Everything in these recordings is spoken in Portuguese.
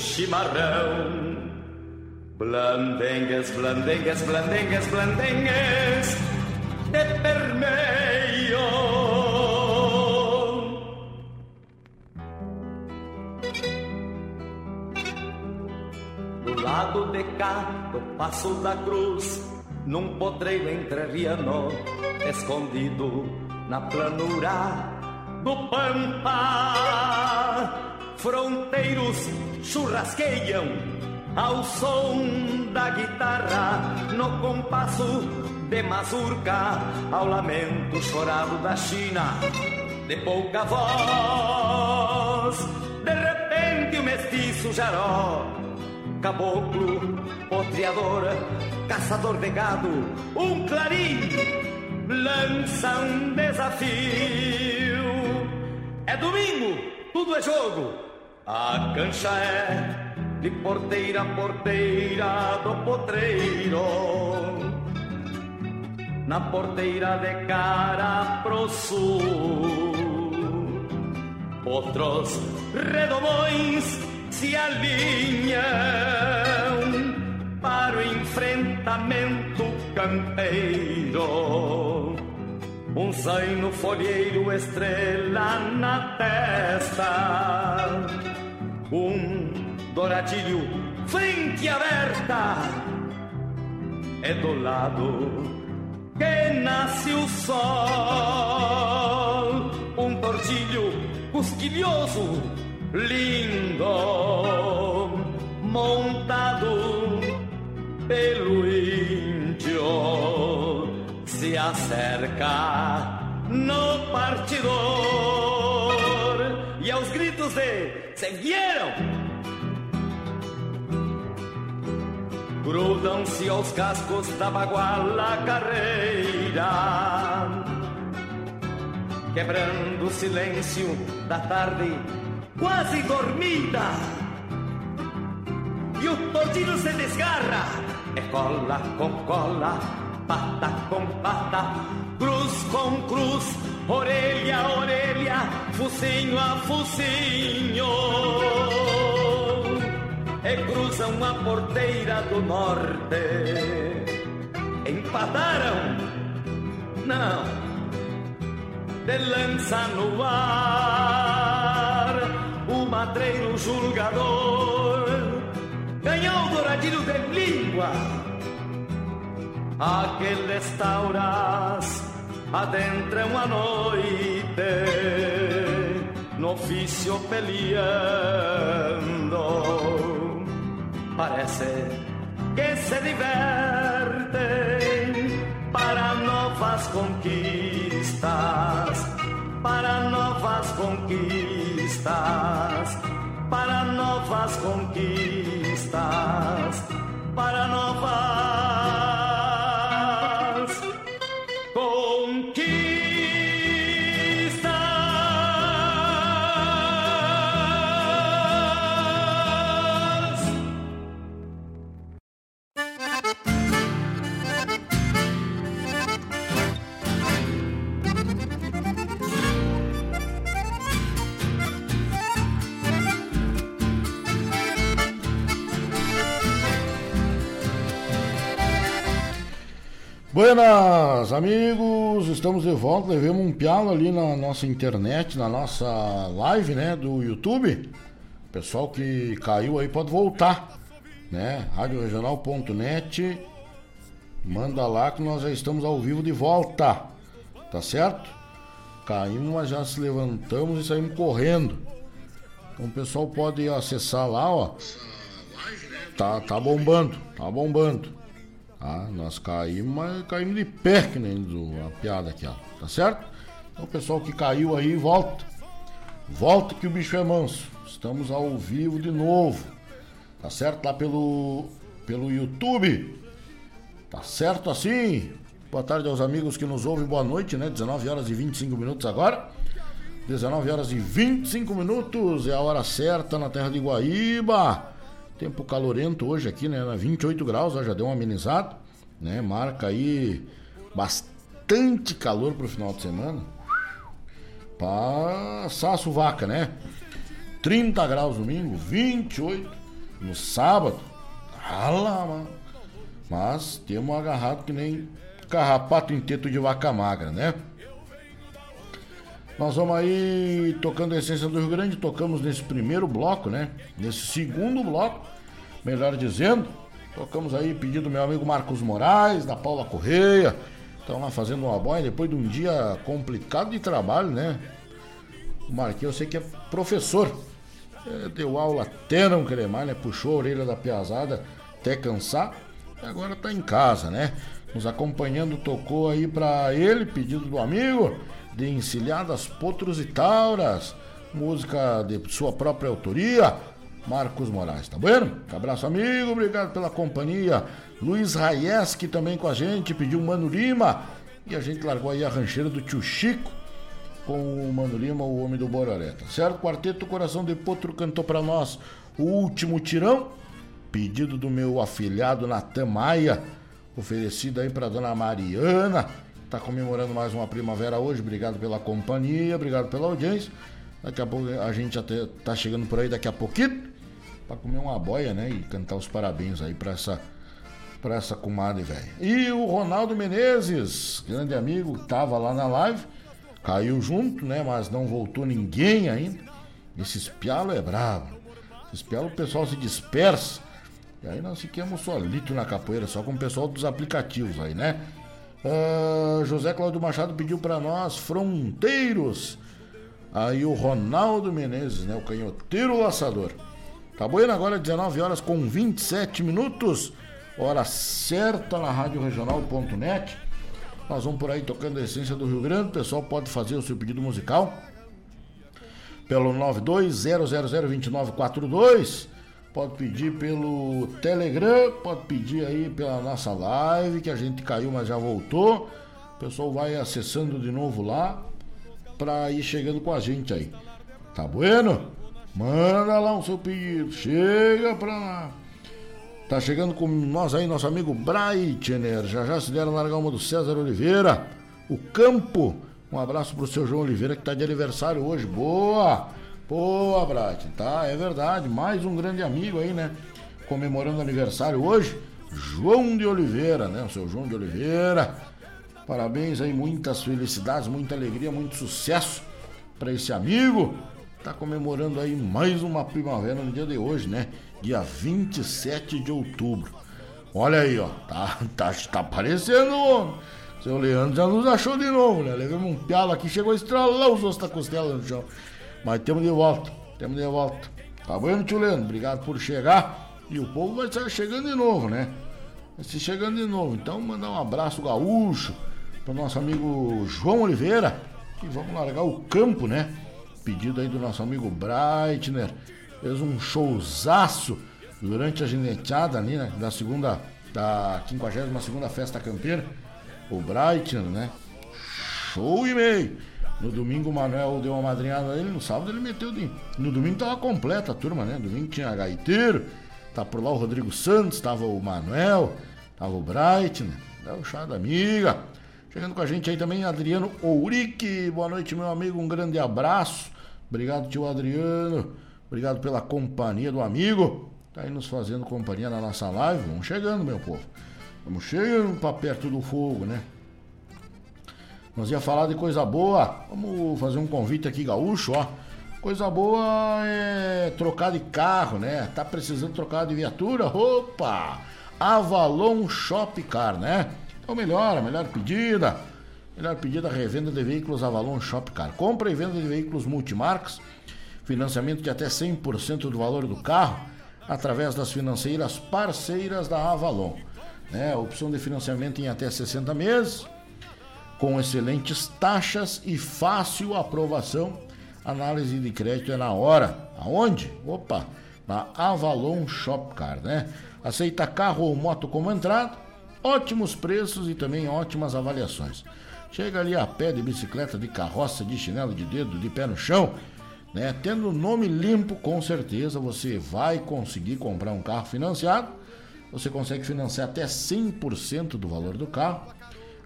chimarrão. Blandengues, blandengues, blandengues, blandengues de permeio. Do lado de cá, do Passo da Cruz, num potreiro entrerriano, escondido na planura do Pampa. Fronteiros churrasqueiam ao som da guitarra no compasso de mazurca ao lamento chorado da China de pouca voz. De repente o mestiço jaró, caboclo, potreador, caçador de gado, um clarim lança um desafio. É domingo, tudo é jogo. A cancha é de porteira a porteira do potreiro. Na porteira de cara pro sul. Outros redomões se alinham para o enfrentamento campeiro. Um zaino folheiro, estrela na testa. Um douradilho, frente aberta. É do lado que nasce o sol. Um tortilho cosquilhoso, lindo, montado pelo índio se acerca no partidor e aos gritos de se vieram! Grudam-se aos cascos da baguala carreira quebrando o silêncio da tarde quase dormida. E o tortilho se desgarra é cola com cola pata com pata, cruz com cruz, orelha a orelha, focinho a focinho. E cruzam a porteira do norte. Empataram? Não. De lança no ar, o matreiro julgador ganhou o douradilho de língua aqueles tauras adentram a noite no ofício peleando. Parece que se divertem para novas conquistas, para novas conquistas, para novas conquistas, para novas Buenas, amigos, estamos de volta. Levemos um pialo ali na nossa internet, na nossa live, né, do YouTube. Pessoal que caiu aí pode voltar, né? Radioregional.net. Manda lá que nós já estamos ao vivo de volta. Tá certo? Caímos, mas já se levantamos e saímos correndo. Então o pessoal pode acessar lá, ó. Tá, tá bombando, tá bombando. Ah, nós caímos, mas caímos de pé, que nem a piada aqui, ó. Tá certo? Então, pessoal que caiu aí, volta. Volta que o bicho é manso. Estamos ao vivo de novo. Tá certo? Lá pelo, pelo YouTube. Tá certo assim? Boa tarde aos amigos que nos ouvem. Boa noite, né? 19 horas e 25 minutos agora. 19 horas e 25 minutos é a hora certa na terra de Guaíba. Tempo calorento hoje aqui, né? 28 graus, ó, já deu uma amenizada, né? Marca aí bastante calor pro final de semana. Passar a suvaca, né? 30 graus domingo, 28. no sábado, rala, mano. Mas temos agarrado que nem carrapato em teto de vaca magra, né? Nós vamos aí tocando a essência do Rio Grande, tocamos nesse primeiro bloco, né? Nesse segundo bloco, melhor dizendo, tocamos aí pedido do meu amigo Marcos Moraes, da Paula Correia, estão lá fazendo uma boia depois de um dia complicado de trabalho, né? O Marquinhos, eu sei que é professor, é, deu aula até não querer mais, né? Puxou a orelha da piazada até cansar, e agora tá em casa, né? Nos acompanhando, tocou aí para ele, pedido do amigo, de Encilhadas Potros e Tauras, música de sua própria autoria, Marcos Moraes, tá bueno? Abraço, amigo, obrigado pela companhia. Luiz Raieski também com a gente, pediu Mano Lima, e a gente largou aí a rancheira do tio Chico, com o Mano Lima, o homem do Bororé, tá certo? Quarteto Coração de Potro cantou para nós o último tirão, pedido do meu afilhado Natan Maia, oferecido aí para dona Mariana, tá comemorando mais uma primavera hoje. Obrigado pela companhia, obrigado pela audiência. Daqui a pouco a gente até tá chegando por aí daqui a pouquinho para comer uma boia, né, e cantar os parabéns aí para essa para essa comadre velha. E o Ronaldo Menezes, grande amigo, tava lá na live, caiu junto, né, mas não voltou ninguém ainda. Esse espialo é bravo. Esse espialo o pessoal se dispersa e aí nós ficamos solito na capoeira, só com o pessoal dos aplicativos aí, né? Uh, José Cláudio Machado pediu para nós Fronteiros. Aí o Ronaldo Menezes, né? O canhoteiro laçador. Tá bueno agora, 19 horas com 27 minutos. Hora certa na Rádio Regional.net. Nós vamos por aí tocando a essência do Rio Grande. O pessoal pode fazer o seu pedido musical pelo 920002942 pode pedir pelo Telegram, pode pedir aí pela nossa live, que a gente caiu, mas já voltou. O pessoal vai acessando de novo lá para ir chegando com a gente aí. Tá bueno? Manda lá o seu pedido, chega pra lá. Tá chegando com nós aí, nosso amigo Breitner. Já já se deram largar uma do César Oliveira. O Campo. Um abraço pro seu João Oliveira que tá de aniversário hoje. Boa! Boa, Brat, tá? É verdade. Mais um grande amigo aí, né? Comemorando aniversário hoje. João de Oliveira, né? O seu João de Oliveira. Parabéns aí, muitas felicidades, muita alegria, muito sucesso para esse amigo. Tá comemorando aí mais uma primavera no dia de hoje, né? Dia 27 de outubro. Olha aí, ó. Tá, tá, tá aparecendo, homem. Seu Leandro já nos achou de novo, né? Levamos um pialo aqui, chegou a estralar os ossos da costela no chão. Mas temos de volta, temos de volta. Tá bom, tio Leandro? Obrigado por chegar. E o povo vai estar chegando de novo, né? Vai se chegando de novo. Então, mandar um abraço gaúcho para o nosso amigo João Oliveira. E vamos largar o campo, né? Pedido aí do nosso amigo Breitner. Fez um showzaço durante a gineteada ali, né? Da segunda, da 52 segunda festa campeira. O Breitner, né? Show e meio. No domingo o Manuel deu uma madrinhada nele, no sábado ele meteu de. No domingo tava completa a turma, né? Domingo tinha gaiteiro, tá por lá o Rodrigo Santos, tava o Manuel, tava o Bright, né? O chá da amiga. Chegando com a gente aí também, Adriano Ourique. Boa noite, meu amigo. Um grande abraço. Obrigado, tio Adriano. Obrigado pela companhia do amigo. Tá aí nos fazendo companhia na nossa live. Vamos chegando, meu povo. Vamos chegando para perto do fogo, né? Nós ia falar de coisa boa. Vamos fazer um convite aqui, gaúcho, ó. Coisa boa é trocar de carro, né? Tá precisando trocar de viatura? Opa! Avalon Shop Car, né? Então melhor, a melhor pedida. Melhor pedida, revenda de veículos Avalon Shop Car. Compra e venda de veículos multimarcas. Financiamento de até 100% do valor do carro através das financeiras parceiras da Avalon. Né? Opção de financiamento em até 60 meses com excelentes taxas e fácil aprovação. Análise de crédito é na hora. Aonde? Opa, na Avalon Shopcar, né? Aceita carro ou moto como entrada, ótimos preços e também ótimas avaliações. Chega ali a pé de bicicleta, de carroça, de chinelo de dedo, de pé no chão, né? Tendo nome limpo, com certeza você vai conseguir comprar um carro financiado. Você consegue financiar até 100% do valor do carro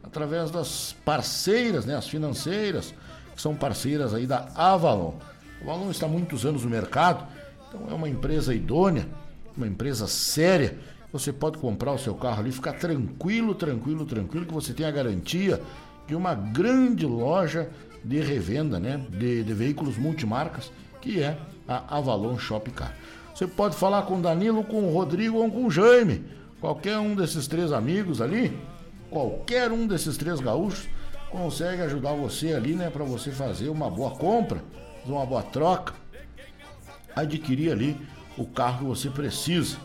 através das parceiras, né, as financeiras, que são parceiras aí da Avalon. A Avalon está há muitos anos no mercado, então é uma empresa idônea uma empresa séria. Você pode comprar o seu carro ali, ficar tranquilo, tranquilo, tranquilo, que você tem a garantia de uma grande loja de revenda, né? De, de veículos multimarcas, que é a Avalon Shop Car. Você pode falar com Danilo, com Rodrigo ou com Jaime. Qualquer um desses três amigos ali, qualquer um desses três gaúchos consegue ajudar você ali, né, para você fazer uma boa compra, uma boa troca, adquirir ali o carro que você precisa,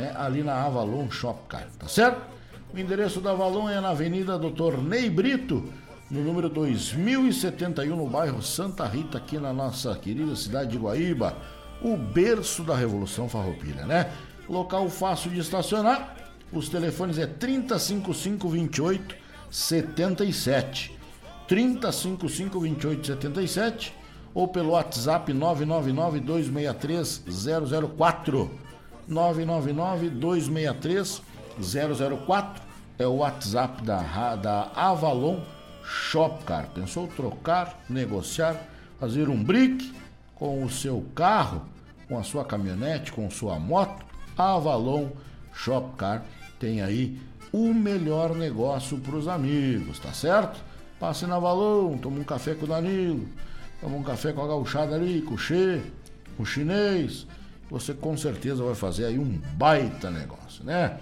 né, ali na Avalon Shop Car, tá certo? O endereço da Avalon é na Avenida Doutor Ney Brito, no número 2071, no bairro Santa Rita, aqui na nossa querida cidade de Guaíba, o berço da Revolução Farroupilha, né? Local fácil de estacionar, os telefones é 3055 28 77. 3055 28 77 ou pelo WhatsApp 999 263 004. 999 263 004 é o WhatsApp da, da Avalon Shopcar. Pensou trocar, negociar, fazer um brick com o seu carro, com a sua caminhonete, com sua moto? Avalon Shopcar tem aí o melhor negócio para os amigos, tá certo? Passe na Valon, toma um café com o Danilo, toma um café com a gauchada ali, com o Che, com o chinês. Você com certeza vai fazer aí um baita negócio, né?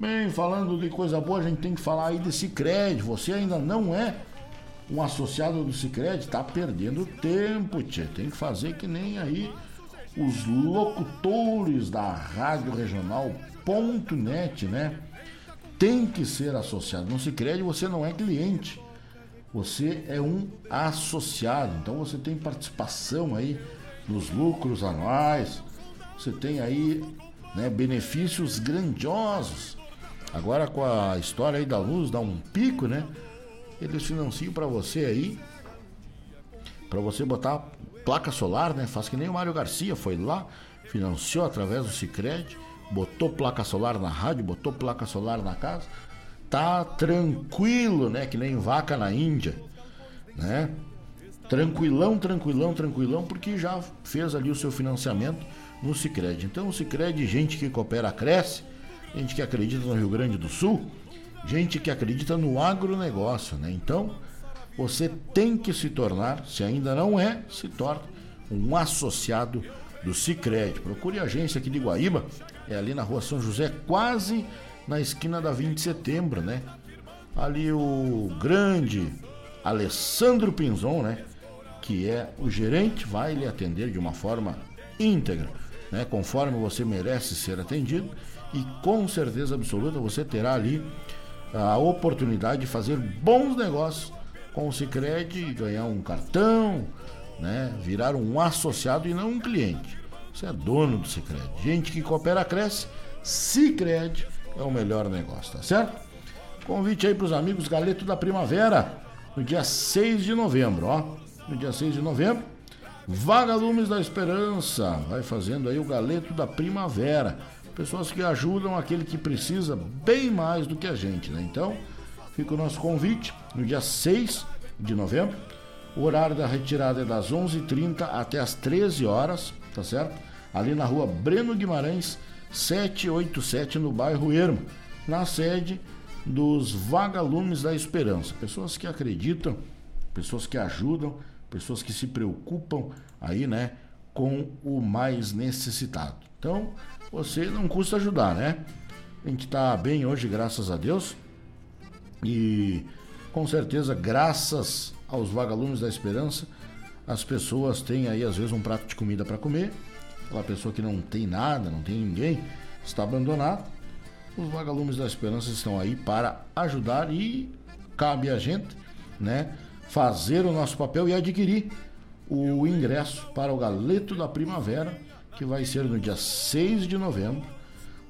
Bem, falando de coisa boa, a gente tem que falar aí de Cicred. Você ainda não é um associado do Cicred, tá perdendo tempo, tchê. Tem que fazer que nem aí os locutores da Rádio Regional.net, né? Tem que ser associado. No Cicred você não é cliente. Você é um associado. Então você tem participação aí nos lucros anuais. Você tem aí né, benefícios grandiosos Agora com a história aí da luz, dá um pico, né? Eles financiam para você aí, para você botar placa solar, né? Faz que nem o Mário Garcia foi lá, financiou através do Cicred, botou placa solar na rádio, botou placa solar na casa. Tá tranquilo, né? Que nem vaca na Índia, né? Tranquilão, tranquilão, tranquilão, porque já fez ali o seu financiamento no Cicred. Então o Cicred, gente que coopera, cresce gente que acredita no Rio Grande do Sul, gente que acredita no agronegócio, né? Então, você tem que se tornar, se ainda não é, se torne um associado do Cicred. Procure a agência aqui de Guaíba, é ali na rua São José, quase na esquina da 20 de setembro, né? Ali o grande Alessandro Pinzon, né? Que é o gerente, vai lhe atender de uma forma íntegra, né? Conforme você merece ser atendido e com certeza absoluta você terá ali a oportunidade de fazer bons negócios com o Sicredi, ganhar um cartão, né, virar um associado e não um cliente. Você é dono do Sicredi. Gente que coopera cresce. Sicredi é o melhor negócio, tá certo? Convite aí para os amigos Galeto da Primavera no dia 6 de novembro, ó. No dia 6 de novembro, Vagalumes da Esperança vai fazendo aí o Galeto da Primavera pessoas que ajudam aquele que precisa bem mais do que a gente, né? Então, fica o nosso convite no dia 6 de novembro. O horário da retirada é das 11h30 até as 13 horas, tá certo? Ali na rua Breno Guimarães, 787, no bairro Ermo, na sede dos Vagalumes da Esperança. Pessoas que acreditam, pessoas que ajudam, pessoas que se preocupam aí, né, com o mais necessitado. Então, você não custa ajudar, né? A gente está bem hoje, graças a Deus. E com certeza, graças aos vagalumes da esperança, as pessoas têm aí às vezes um prato de comida para comer. Aquela pessoa que não tem nada, não tem ninguém, está abandonado. Os vagalumes da esperança estão aí para ajudar e cabe a gente, né, fazer o nosso papel e adquirir o ingresso para o Galeto da Primavera que vai ser no dia 6 de novembro.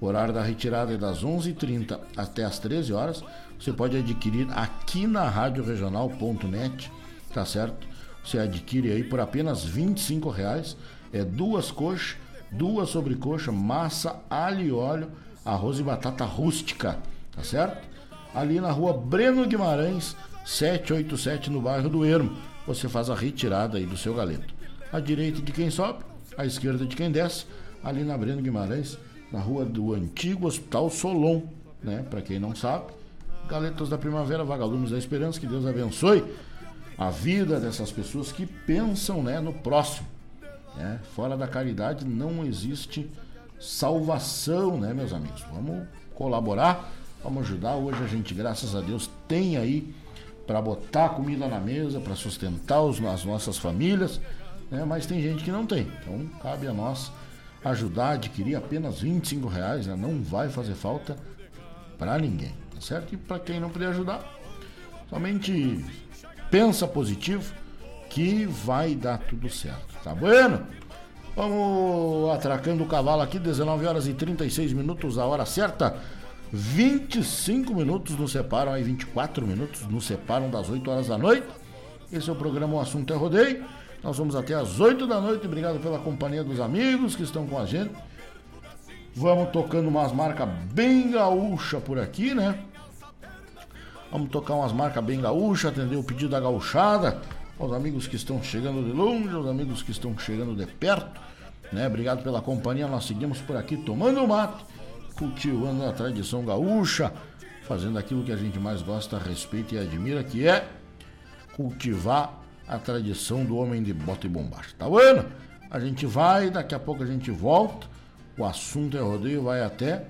O horário da retirada é das 11h30 até as 13 horas. Você pode adquirir aqui na radioregional.net, tá certo? Você adquire aí por apenas R$ reais. É duas coxas, duas sobrecoxa, massa, alho e óleo, arroz e batata rústica, tá certo? Ali na rua Breno Guimarães, 787, no bairro do Ermo. Você faz a retirada aí do seu galeto. À direita de quem sobe, à esquerda de quem desce, ali na Breno Guimarães, na rua do antigo Hospital Solon, né? Para quem não sabe, Galetas da Primavera, Vagalumes da Esperança, que Deus abençoe a vida dessas pessoas que pensam, né, no próximo. Né? Fora da caridade não existe salvação, né, meus amigos? Vamos colaborar, vamos ajudar. Hoje a gente, graças a Deus, tem aí para botar comida na mesa, para sustentar os, as nossas famílias, né? mas tem gente que não tem. Então cabe a nós ajudar, adquirir apenas 25 reais, né? não vai fazer falta para ninguém, tá certo? E para quem não puder ajudar, somente pensa positivo que vai dar tudo certo, tá bueno? Vamos atracando o cavalo aqui, 19 horas e 36 minutos, a hora certa. 25 minutos nos separam, aí 24 minutos nos separam das 8 horas da noite. Esse é o programa O Assunto é Rodeio. Nós vamos até as 8 da noite. Obrigado pela companhia dos amigos que estão com a gente. Vamos tocando umas marcas bem gaúcha por aqui, né? Vamos tocar umas marcas bem gaúcha, atender o pedido da gauchada, aos amigos que estão chegando de longe, aos amigos que estão chegando de perto, né? Obrigado pela companhia. Nós seguimos por aqui tomando mate cultivando a tradição gaúcha, fazendo aquilo que a gente mais gosta, respeita e admira, que é cultivar a tradição do homem de bota e bombacha. Tá vendo? A gente vai, daqui a pouco a gente volta. O assunto é rodeio, vai até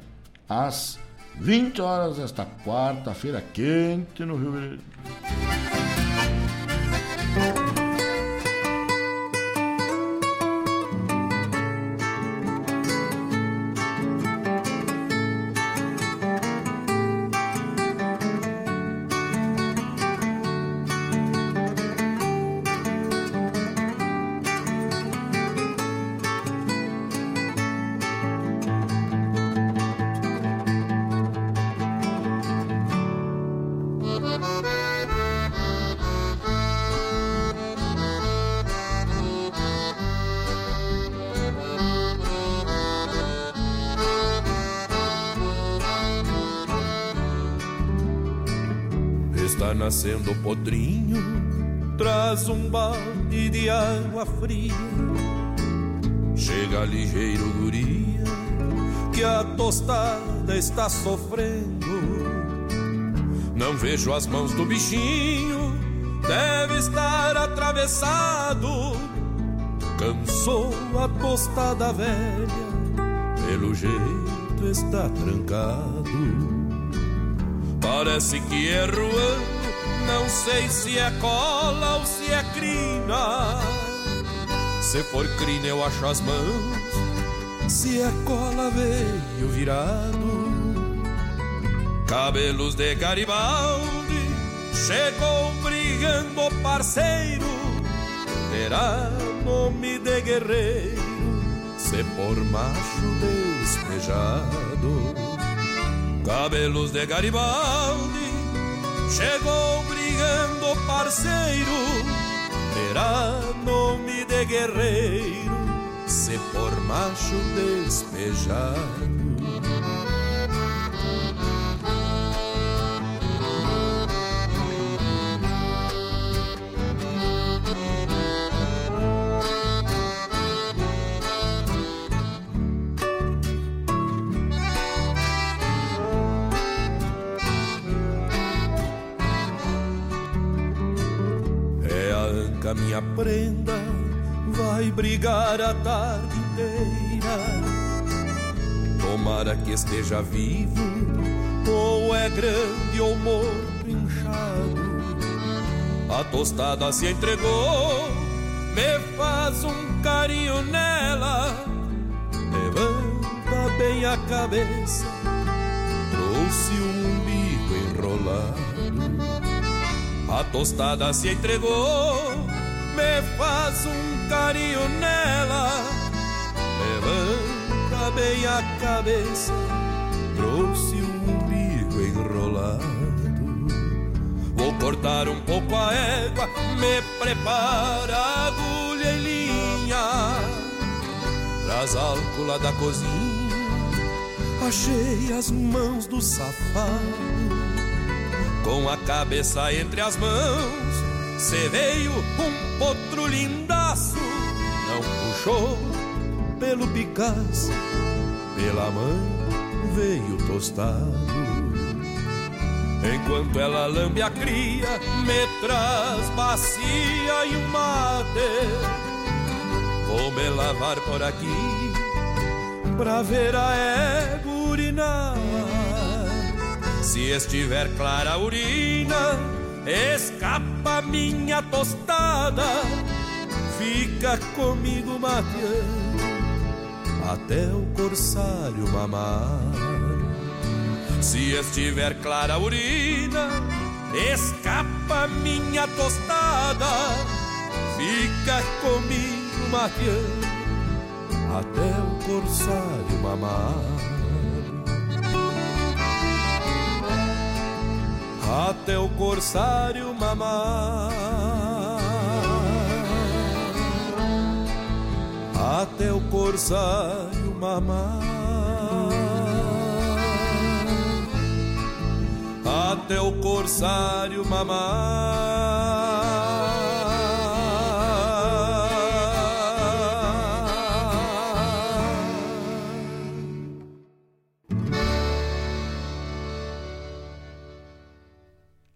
às 20 horas desta quarta-feira quente no Rio Grande. Nascendo podrinho, traz um balde de água fria. Chega ligeiro guria, que a tostada está sofrendo. Não vejo as mãos do bichinho, deve estar atravessado. Cansou a tostada velha, pelo jeito está trancado. Parece que é ruando não sei se é cola ou se é crina. Se for crina, eu acho as mãos. Se é cola, veio virado. Cabelos de Garibaldi, chegou brigando parceiro. Terá nome de guerreiro, se por macho despejado. Cabelos de Garibaldi, chegou brigando parceiro, terá nome de guerreiro, se por macho despejado. Minha prenda vai brigar a tarde inteira. Tomara que esteja vivo, ou é grande ou morto inchado. A tostada se entregou, me faz um carinho nela. Levanta bem a cabeça, trouxe um umbigo enrolado. A tostada se entregou me faz um carinho nela, levanta bem a cabeça, trouxe um umbigo enrolado. Vou cortar um pouco a égua, me prepara agulha e linha, traz álcool lá da cozinha, achei as mãos do safado, com a cabeça entre as mãos. Cê veio um outro lindaço não puxou pelo Picasso, pela mãe veio tostado. Enquanto ela lambe a cria, me traz bacia e um mate. Vou me lavar por aqui pra ver a égua urinar. Se estiver clara a urina, escapa minha tostada. Fica comigo mateando até o corsário mamar. Se estiver clara a urina, escapa minha tostada. Fica comigo mateando até o corsário mamar. Até o corsário mamar. Até o corsário mamar. Até o corsário mamar.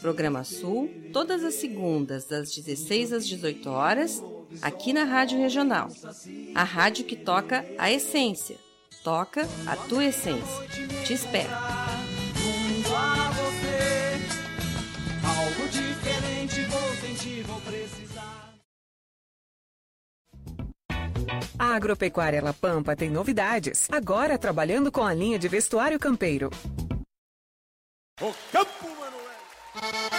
Programa Sul, todas as segundas, das 16 às 18 horas, aqui na Rádio Regional. A rádio que toca a essência. Toca a tua essência. Te espero. A Agropecuária La Pampa tem novidades. Agora trabalhando com a linha de vestuário campeiro. O campo, Manuel!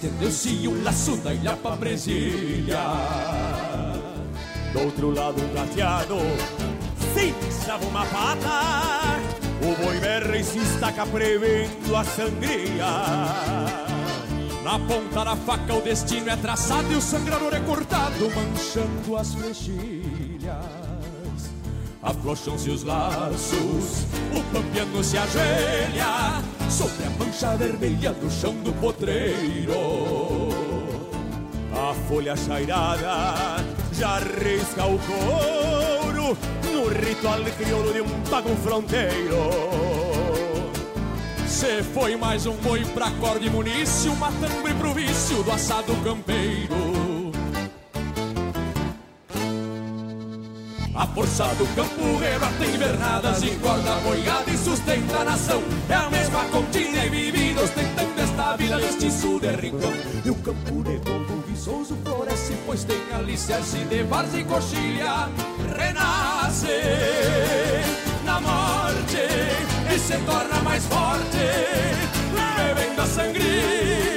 Estendeu-se um laço da ilha pra Brasília. Do outro lado um prateado pisava uma pata O boi berra e se estaca prevendo a sangria Na ponta da faca o destino é traçado e o sangrador é cortado, manchando as flechilhas. Afrouxam-se os laços, o pampiano se ajoelha sobre a mancha vermelha do chão do potreiro. A folha chairada já risca o couro No ritual crioulo de um pago fronteiro Se foi mais um boi pra corda e munício, matambre pro vício do assado campeiro. A força do campo tem invernadas, engorda boiada e sustenta a nação. É a mesma continha e vividos tentando esta vida mestiço de rincão. E o campo de povo viçoso floresce, pois tem alicerce de várzea e coxilha. Renasce na morte e se torna mais forte, bebendo a sangria.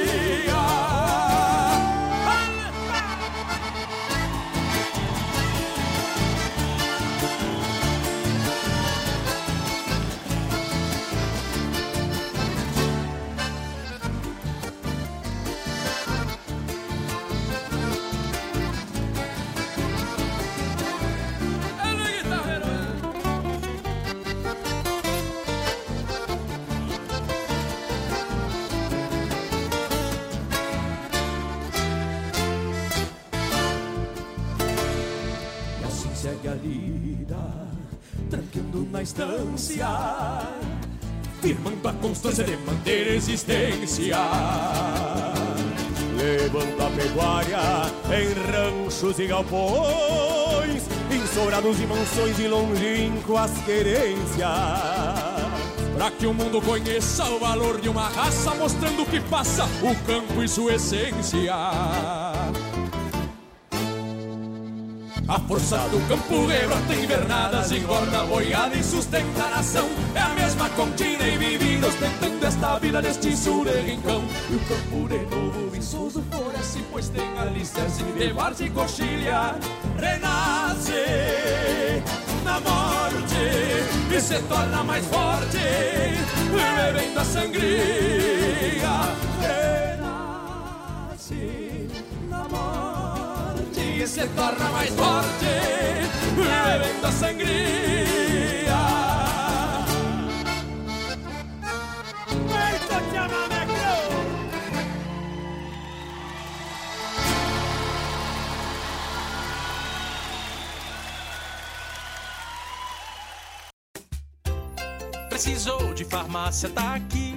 Firmando a constância de manter existência. levanta a pecuária em ranchos e galpões, em sobrados e mansões e longínquas querências. Pra que o mundo conheça o valor de uma raça, mostrando o que passa o campo e sua essência. A força do campo rebrota invernadas, engorda boiada e sustenta a nação. É a mesma contínua e vivida, ostentando esta vida deste de rincão. E o campo de novo viçoso floresce, pois tem alicerce de várzea e coxilha. Renasce na morte e se torna mais forte, bebendo a sangria. Renasce na morte e se torna mais forte, bebendo a sangria. Precisou de farmácia, tá aqui.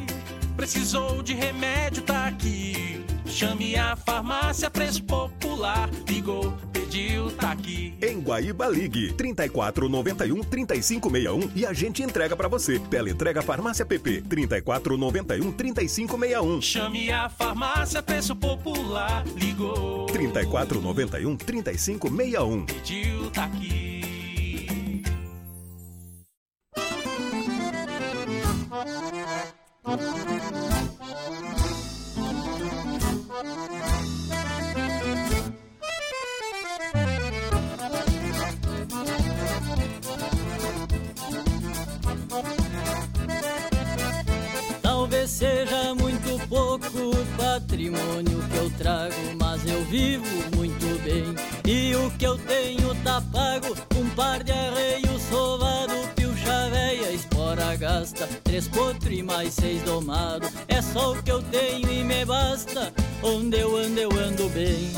Precisou de remédio, tá aqui. Chame a farmácia, preço popular. Ligou, pediu, tá aqui. Em Guaíba Ligue 34 91 3561 e a gente entrega pra você. Tela entrega Farmácia PP 34 91 3561. Chame a farmácia, preço popular. Ligou, 34 91 3561. pediu, tá aqui. Potro e mais seis domado. É só o que eu tenho e me basta. Onde eu ando, eu ando bem.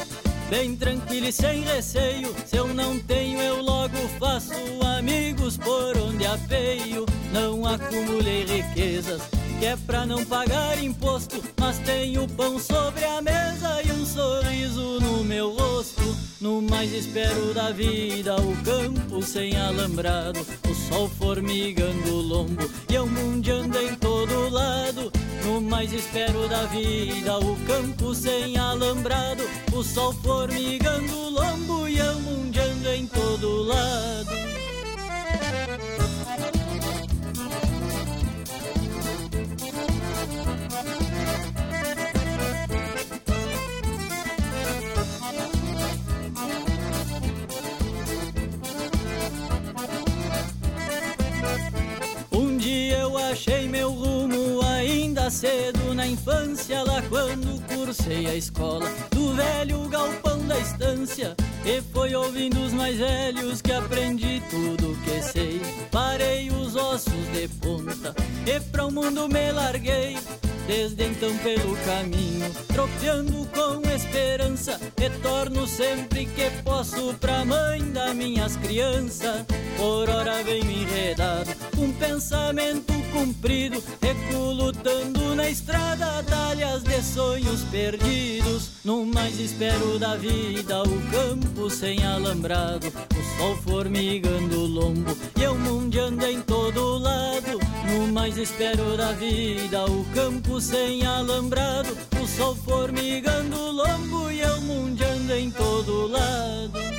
Bem tranquilo e sem receio. Se eu não tenho, eu logo faço amigos por onde apeio. Não acumulei riquezas, que é pra não pagar imposto. Mas tenho pão sobre a mesa e um sorriso no meu rosto. No mais espero da vida, o campo sem alambrado. O sol formigando o lombo e eu mundiando em todo lado. No mais espero da vida, o campo sem alambrado. O sol formigando o lombo e eu mundiando em todo lado. Cursei a escola do velho galpão da estância. E foi ouvindo os mais velhos que aprendi tudo que sei. Parei os ossos de ponta e pra o mundo me larguei. Desde então pelo caminho, tropeando com esperança, retorno sempre que posso pra mãe das minhas crianças. Por hora venho enredado, com pensamento cumprido, recuo lutando na estrada, talhas de sonhos perdidos. No mais espero da vida, o campo sem alambrado, o sol formigando o lombo e eu mundiando em todo lado. No mais espero da vida, o campo sem alambrado, o sol formigando o lombo e eu mundiando em todo lado.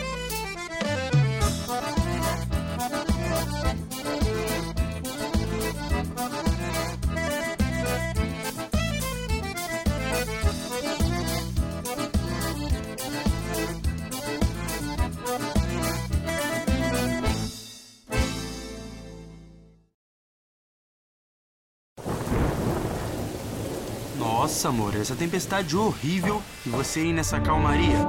Nossa, amor, essa tempestade horrível e você aí nessa calmaria.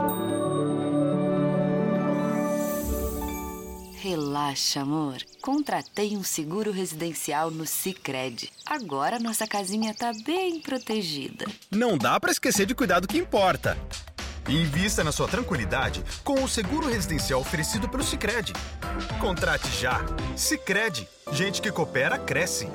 Relaxa, amor. Contratei um seguro residencial no Sicredi. Agora nossa casinha tá bem protegida. Não dá pra esquecer de cuidar do que importa. Invista na sua tranquilidade com o seguro residencial oferecido pelo Sicredi. Contrate já. Sicredi. Gente que coopera cresce.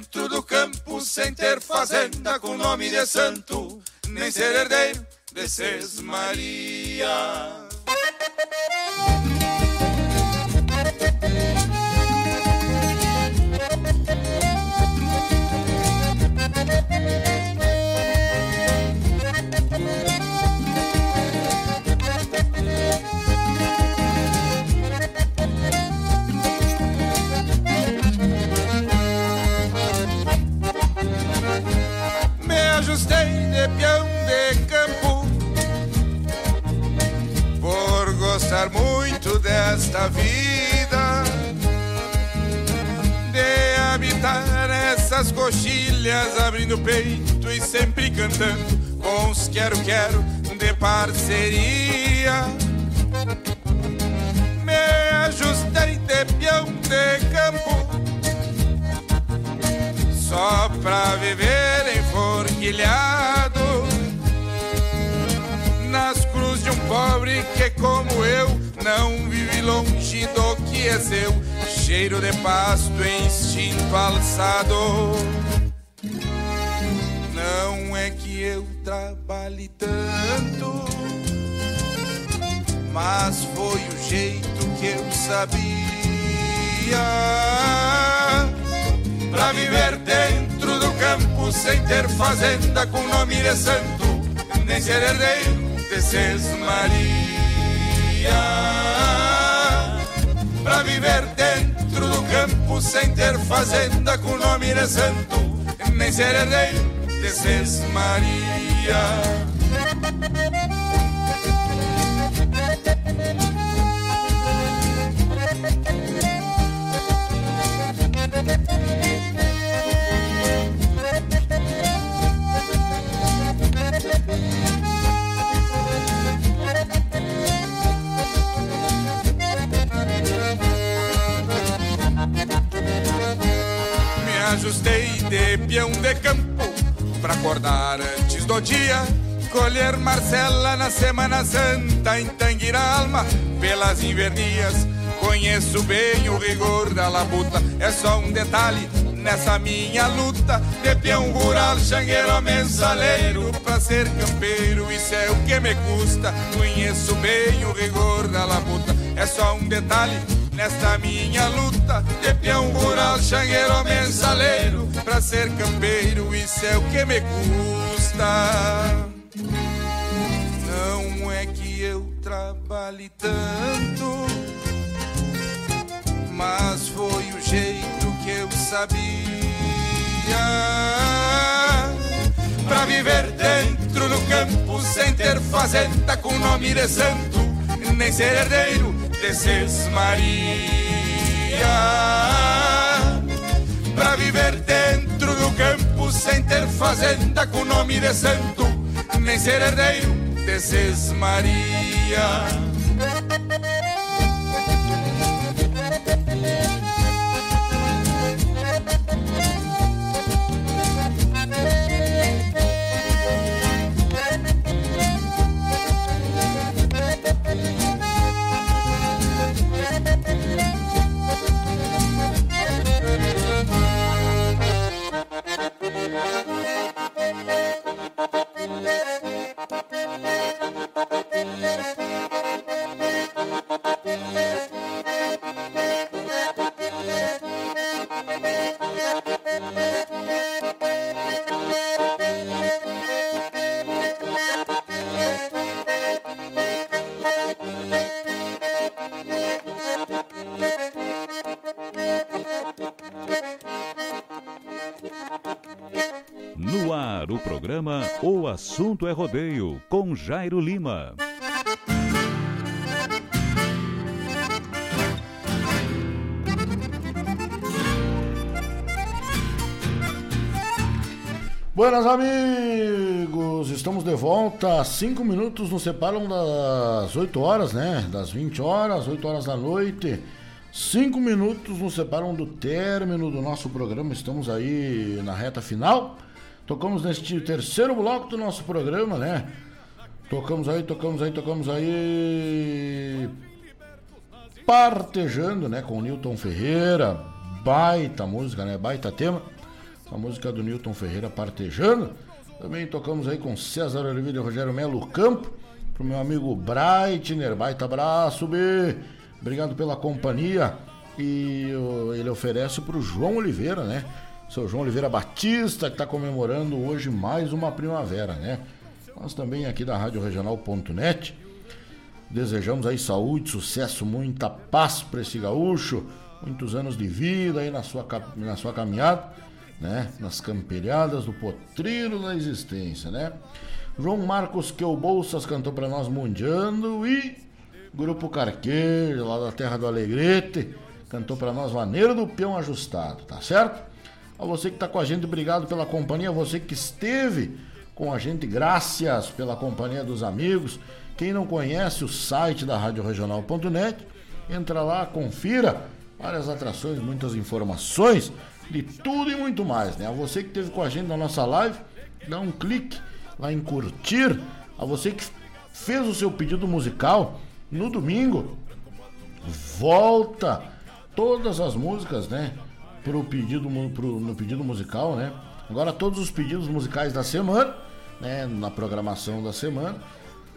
Dentro do campo sem ter fazenda com nome de santo, nem ser herdeiro de Maria. Ajustei de peão de campo. Por gostar muito desta vida de habitar essas coxilhas abrindo peito e sempre cantando com os quero quero de parceria. Me ajustei de peão de campo só pra viver enforquilhado nas cruzes de um pobre que, como eu, não vive longe do que é seu. Cheiro de pasto, instinto alçado. Não é que eu trabalhe tanto, mas foi o jeito que eu sabia pra viver dentro do campo sem ter fazenda com nome de santo, nem ser herdeiro de Maria. Pra viver dentro do campo sem ter fazenda com nome de santo, nem ser herdeiro de Maria. Dia. Colher Marcela na Semana Santa em Tanguira Alma pelas invernias. Conheço bem o rigor da labuta, é só um detalhe nessa minha luta de peão rural, xangueiro, mensaleiro pra ser campeiro. Isso é o que me custa. Conheço bem o rigor da labuta, é só um detalhe nesta minha luta de peão rural, xangueiro, mensaleiro pra ser campeiro, isso é o que me custa. Não é que eu trabalhe tanto, mas foi o jeito que eu sabia. Pra viver dentro do campo sem ter fazenda com nome de santo, nem ser herdeiro desces Maria Pra viver dentro sem ter fazenda com nome de santo Nem ser herdeiro desces Maria assunto é rodeio com Jairo Lima. Buenas amigos, estamos de volta. Cinco minutos nos separam das 8 horas, né? Das 20 horas, 8 horas da noite. Cinco minutos nos separam do término do nosso programa. Estamos aí na reta final. Tocamos neste terceiro bloco do nosso programa, né? Tocamos aí, tocamos aí, tocamos aí. Partejando, né? Com o Newton Ferreira. Baita música, né? Baita tema. a música do Newton Ferreira Partejando. Também tocamos aí com César Oliveira e Rogério Melo Campo. Pro meu amigo Breitner, baita abraço, B. Obrigado pela companhia. E ele oferece pro João Oliveira, né? Seu João Oliveira Batista, que está comemorando hoje mais uma primavera, né? Nós também aqui da Rádio Regional.net desejamos aí saúde, sucesso, muita paz para esse gaúcho, muitos anos de vida aí na sua, na sua caminhada, né? Nas camperiadas do potreiro da existência, né? João Marcos Que o Bolsas cantou para nós Mundiando e Grupo Carqueiro, lá da terra do Alegrete, cantou para nós Vaneiro do Peão Ajustado, tá certo? A você que está com a gente, obrigado pela companhia, a você que esteve com a gente. Graças pela companhia dos amigos. Quem não conhece o site da Rádio Regional.net, entra lá, confira várias atrações, muitas informações de tudo e muito mais, né? A você que esteve com a gente na nossa live, dá um clique lá em curtir. A você que fez o seu pedido musical no domingo, volta todas as músicas, né? Pro pedido, pro, no pedido musical, né? Agora todos os pedidos musicais da semana né, na programação da semana,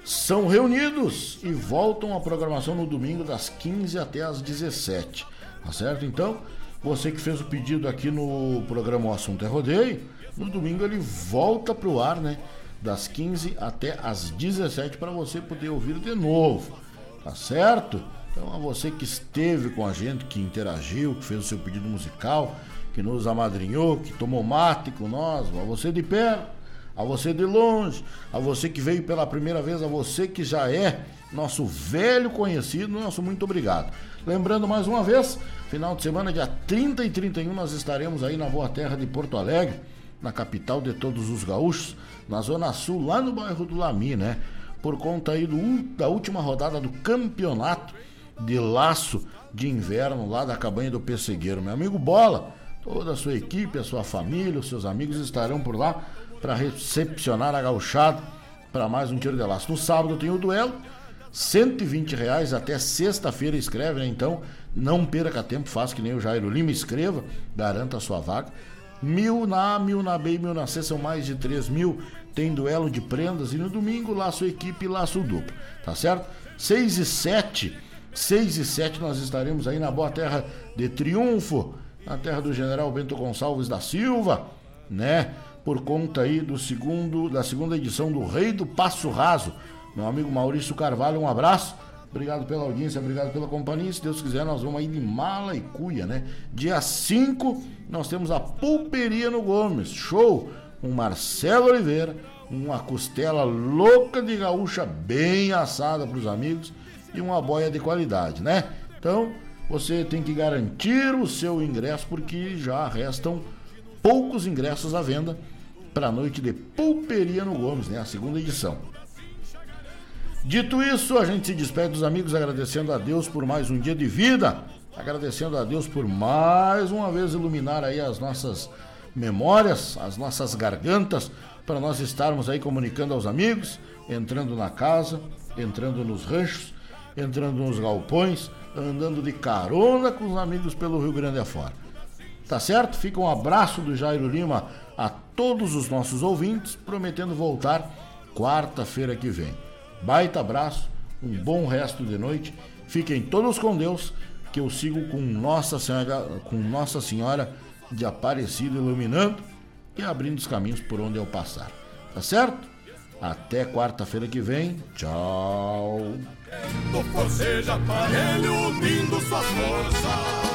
são reunidos e voltam à programação no domingo das 15 até as 17. Tá certo? Então, você que fez o pedido aqui no programa O Assunto é Rodeio, no domingo ele volta para o ar, né? Das 15 até as 17 para você poder ouvir de novo. Tá certo? Então, a você que esteve com a gente, que interagiu, que fez o seu pedido musical, que nos amadrinhou, que tomou mate com nós, a você de perto a você de longe, a você que veio pela primeira vez, a você que já é nosso velho conhecido, nosso muito obrigado. Lembrando mais uma vez, final de semana, dia 30 e 31, nós estaremos aí na boa terra de Porto Alegre, na capital de todos os gaúchos, na Zona Sul, lá no bairro do Lami, né? Por conta aí do, da última rodada do campeonato de laço de inverno lá da cabanha do Pessegueiro. Meu amigo Bola, toda a sua equipe, a sua família, os seus amigos estarão por lá para recepcionar a gauchada para mais um tiro de laço. No sábado tem o duelo, 120 reais até sexta-feira escreve, né? Então não perca tempo, faça que nem o Jairo Lima, escreva, garanta a sua vaga. Mil na A, mil na B e mil na C, são mais de 3 mil. Tem duelo de prendas e no domingo laço equipe e laço duplo, tá certo? 6 e 7, 6 e 7 nós estaremos aí na boa terra de Triunfo, na terra do General Bento Gonçalves da Silva, né? por conta aí do segundo, da segunda edição do Rei do Passo Raso. Meu amigo Maurício Carvalho, um abraço. Obrigado pela audiência, obrigado pela companhia. Se Deus quiser, nós vamos aí de mala e cuia, né? Dia 5, nós temos a Pulperia no Gomes. Show! Um Marcelo Oliveira, uma costela louca de gaúcha bem assada para os amigos e uma boia de qualidade, né? Então, você tem que garantir o seu ingresso porque já restam poucos ingressos à venda para a noite de Pulperia no Gomes, né? A segunda edição. Dito isso, a gente se despede dos amigos agradecendo a Deus por mais um dia de vida, agradecendo a Deus por mais uma vez iluminar aí as nossas memórias, as nossas gargantas, para nós estarmos aí comunicando aos amigos, entrando na casa, entrando nos ranchos, entrando nos galpões, andando de carona com os amigos pelo Rio Grande afora. Tá certo? Fica um abraço do Jairo Lima a todos os nossos ouvintes, prometendo voltar quarta-feira que vem. Baita abraço, um bom resto de noite. Fiquem todos com Deus, que eu sigo com Nossa Senhora, com Nossa Senhora de Aparecida iluminando e abrindo os caminhos por onde eu passar. Tá certo? Até quarta-feira que vem. Tchau. Forceja aparelho unindo suas forças.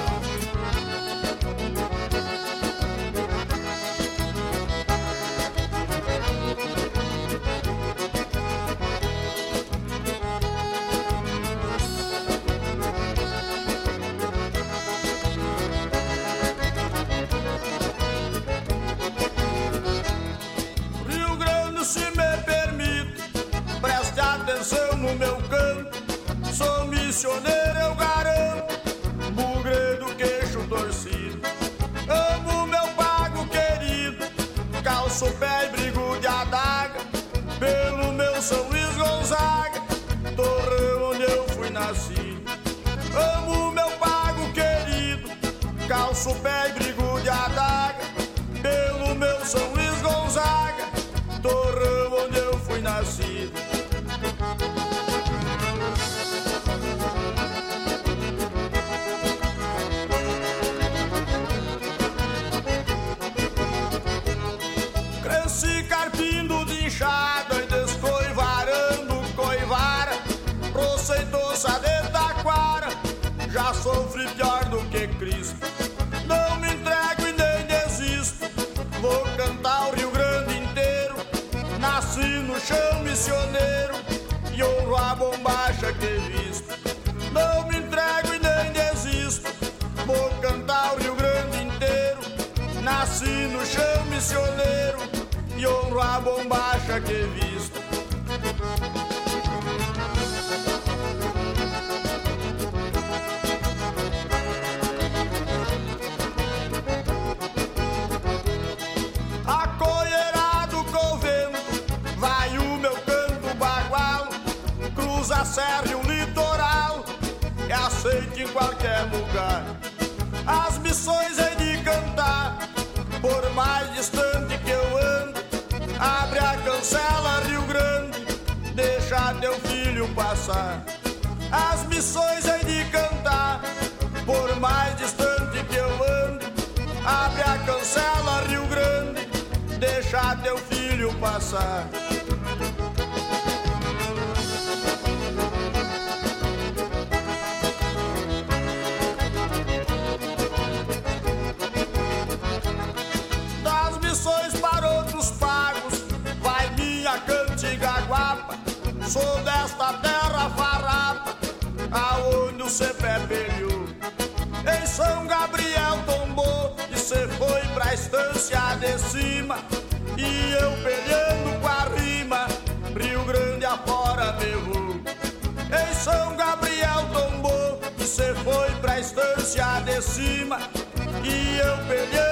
No chão missioneiro e honro a bombacha que visto. Acolherado com o vento, vai o meu canto bagual, cruza a serra e o litoral, é aceito em qualquer lugar. As missões cantar, por mais distante que eu ando, abre a cancela Rio Grande, deixa teu filho passar. As missões é de cantar, por mais distante que eu ando, abre a cancela Rio Grande, deixa teu filho passar. estância de cima e eu peleando com a rima, Rio Grande afora meu. Em São Gabriel tombou e cê foi pra estância de cima e eu peleando